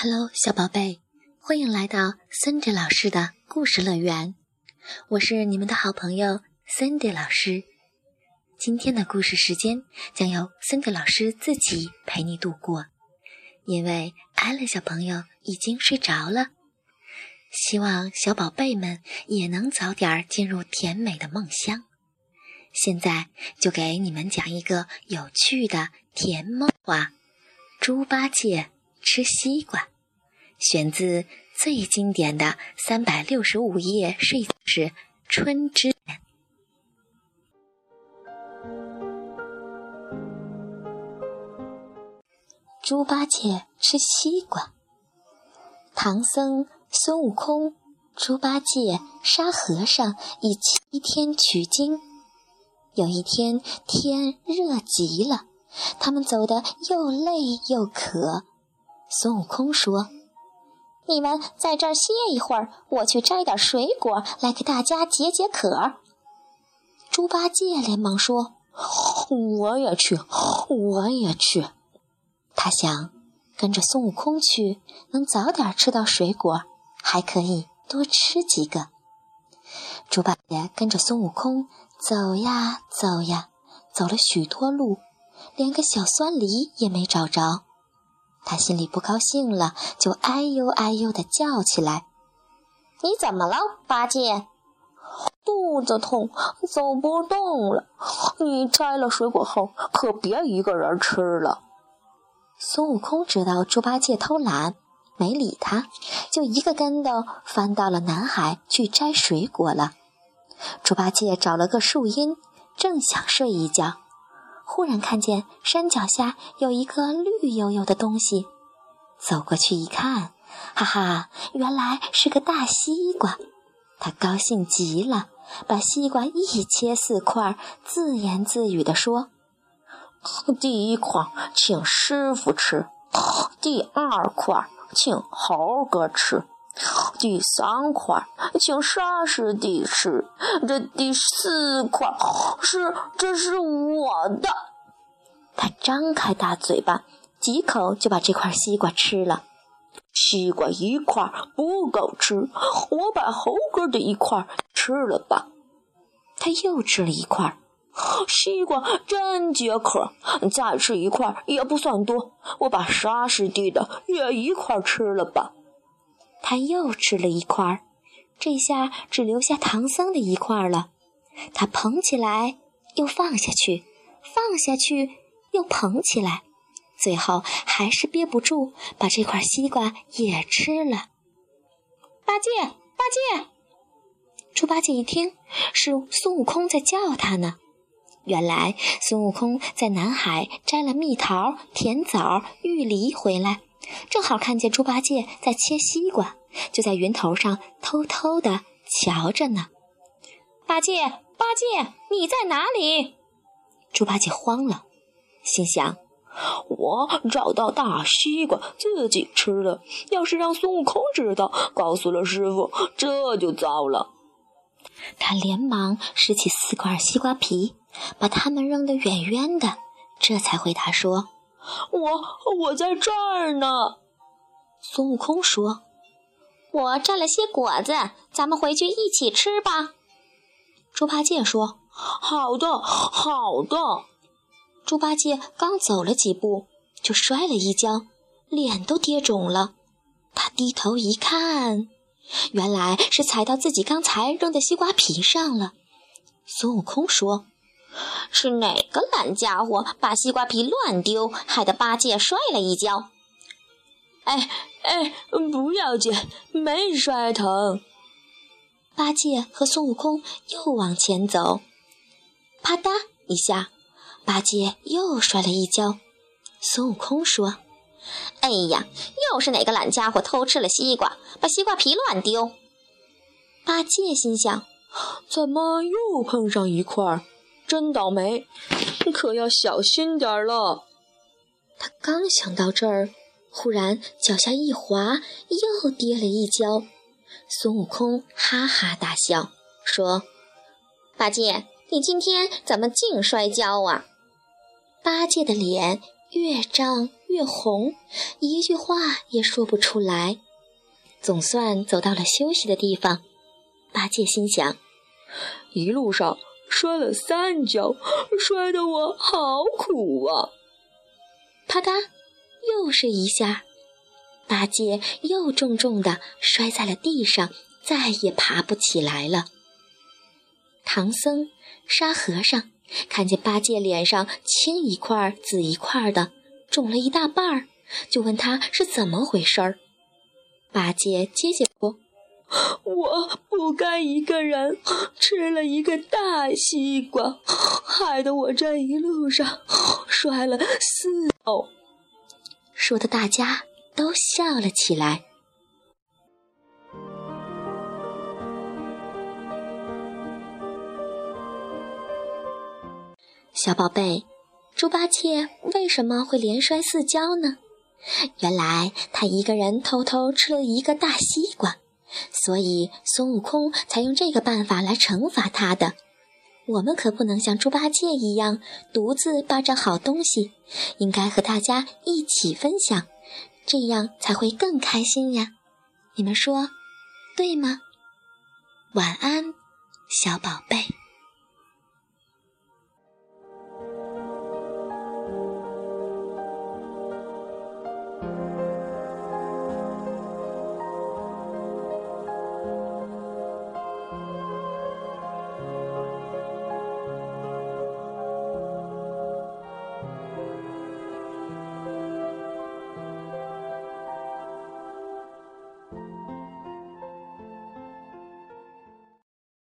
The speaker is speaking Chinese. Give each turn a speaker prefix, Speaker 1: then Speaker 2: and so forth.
Speaker 1: Hello，小宝贝，欢迎来到 Cindy 老师的故事乐园。我是你们的好朋友 Cindy 老师。今天的故事时间将由 Cindy 老师自己陪你度过，因为艾伦小朋友已经睡着了。希望小宝贝们也能早点进入甜美的梦乡。现在就给你们讲一个有趣的甜梦话：猪八戒。吃西瓜，选自最经典的三百六十五页睡是《春之恋》。猪八戒吃西瓜，唐僧、孙悟空、猪八戒、沙和尚以七天取经。有一天天热极了，他们走得又累又渴。孙悟空说：“你们在这儿歇一会儿，我去摘点水果来给大家解解渴。”猪八戒连忙说：“
Speaker 2: 我也去，我也去。”
Speaker 1: 他想跟着孙悟空去，能早点吃到水果，还可以多吃几个。猪八戒跟着孙悟空走呀走呀，走了许多路，连个小酸梨也没找着。他心里不高兴了，就哎呦哎呦的叫起来：“
Speaker 3: 你怎么了，八戒？
Speaker 2: 肚子痛，走不动了。你摘了水果后，可别一个人吃了。”
Speaker 1: 孙悟空知道猪八戒偷懒，没理他，就一个跟头翻到了南海去摘水果了。猪八戒找了个树荫，正想睡一觉。忽然看见山脚下有一个绿油油的东西，走过去一看，哈哈，原来是个大西瓜。他高兴极了，把西瓜一切四块，自言自语地说：“
Speaker 2: 第一块请师傅吃，第二块请猴哥吃。”第三块，请沙师弟吃。这第四块是，这是我的。
Speaker 1: 他张开大嘴巴，几口就把这块西瓜吃了。
Speaker 2: 西瓜一块不够吃，我把猴哥的一块吃了吧。
Speaker 1: 他又吃了一块。
Speaker 2: 西瓜真解渴，再吃一块也不算多。我把沙师弟的也一块吃了吧。
Speaker 1: 他又吃了一块儿，这下只留下唐僧的一块儿了。他捧起来，又放下去，放下去，又捧起来，最后还是憋不住，把这块西瓜也吃了。
Speaker 3: 八戒，八戒！
Speaker 1: 猪八戒一听，是孙悟空在叫他呢。原来孙悟空在南海摘了蜜桃、甜枣、玉梨回来。正好看见猪八戒在切西瓜，就在云头上偷偷的瞧着呢。
Speaker 3: 八戒，八戒，你在哪里？
Speaker 1: 猪八戒慌了，心想：
Speaker 2: 我找到大西瓜自己吃了，要是让孙悟空知道，告诉了师傅，这就糟了。
Speaker 1: 他连忙拾起四块西瓜皮，把它们扔得远远的，这才回答说。
Speaker 2: 我我在这儿呢，
Speaker 1: 孙悟空说：“
Speaker 3: 我摘了些果子，咱们回去一起吃吧。”
Speaker 1: 猪八戒说：“
Speaker 2: 好的，好的。”
Speaker 1: 猪八戒刚走了几步，就摔了一跤，脸都跌肿了。他低头一看，原来是踩到自己刚才扔的西瓜皮上了。孙悟空说。
Speaker 3: 是哪个懒家伙把西瓜皮乱丢，害得八戒摔了一跤？
Speaker 2: 哎哎，不要紧，没摔疼。
Speaker 1: 八戒和孙悟空又往前走，啪嗒一下，八戒又摔了一跤。孙悟空说：“
Speaker 3: 哎呀，又是哪个懒家伙偷吃了西瓜，把西瓜皮乱丢？”
Speaker 1: 八戒心想：
Speaker 2: 怎么又碰上一块儿？真倒霉，可要小心点儿了。
Speaker 1: 他刚想到这儿，忽然脚下一滑，又跌了一跤。孙悟空哈哈大笑，说：“
Speaker 3: 八戒，你今天怎么净摔跤啊？”
Speaker 1: 八戒的脸越涨越红，一句话也说不出来。总算走到了休息的地方，八戒心想：
Speaker 2: 一路上摔了三跤，摔得我好苦啊！
Speaker 1: 啪嗒，又是一下，八戒又重重的摔在了地上，再也爬不起来了。唐僧、沙和尚看见八戒脸上青一块紫一块的，肿了一大半儿，就问他是怎么回事儿。八戒结结说：“
Speaker 2: 我不该一个人吃了一个大西瓜，害得我这一路上摔了四跤。”
Speaker 1: 说的大家都笑了起来。小宝贝，猪八戒为什么会连摔四跤呢？原来他一个人偷偷吃了一个大西瓜，所以孙悟空才用这个办法来惩罚他的。我们可不能像猪八戒一样独自霸占好东西，应该和大家一起分享，这样才会更开心呀！你们说对吗？晚安，小宝贝。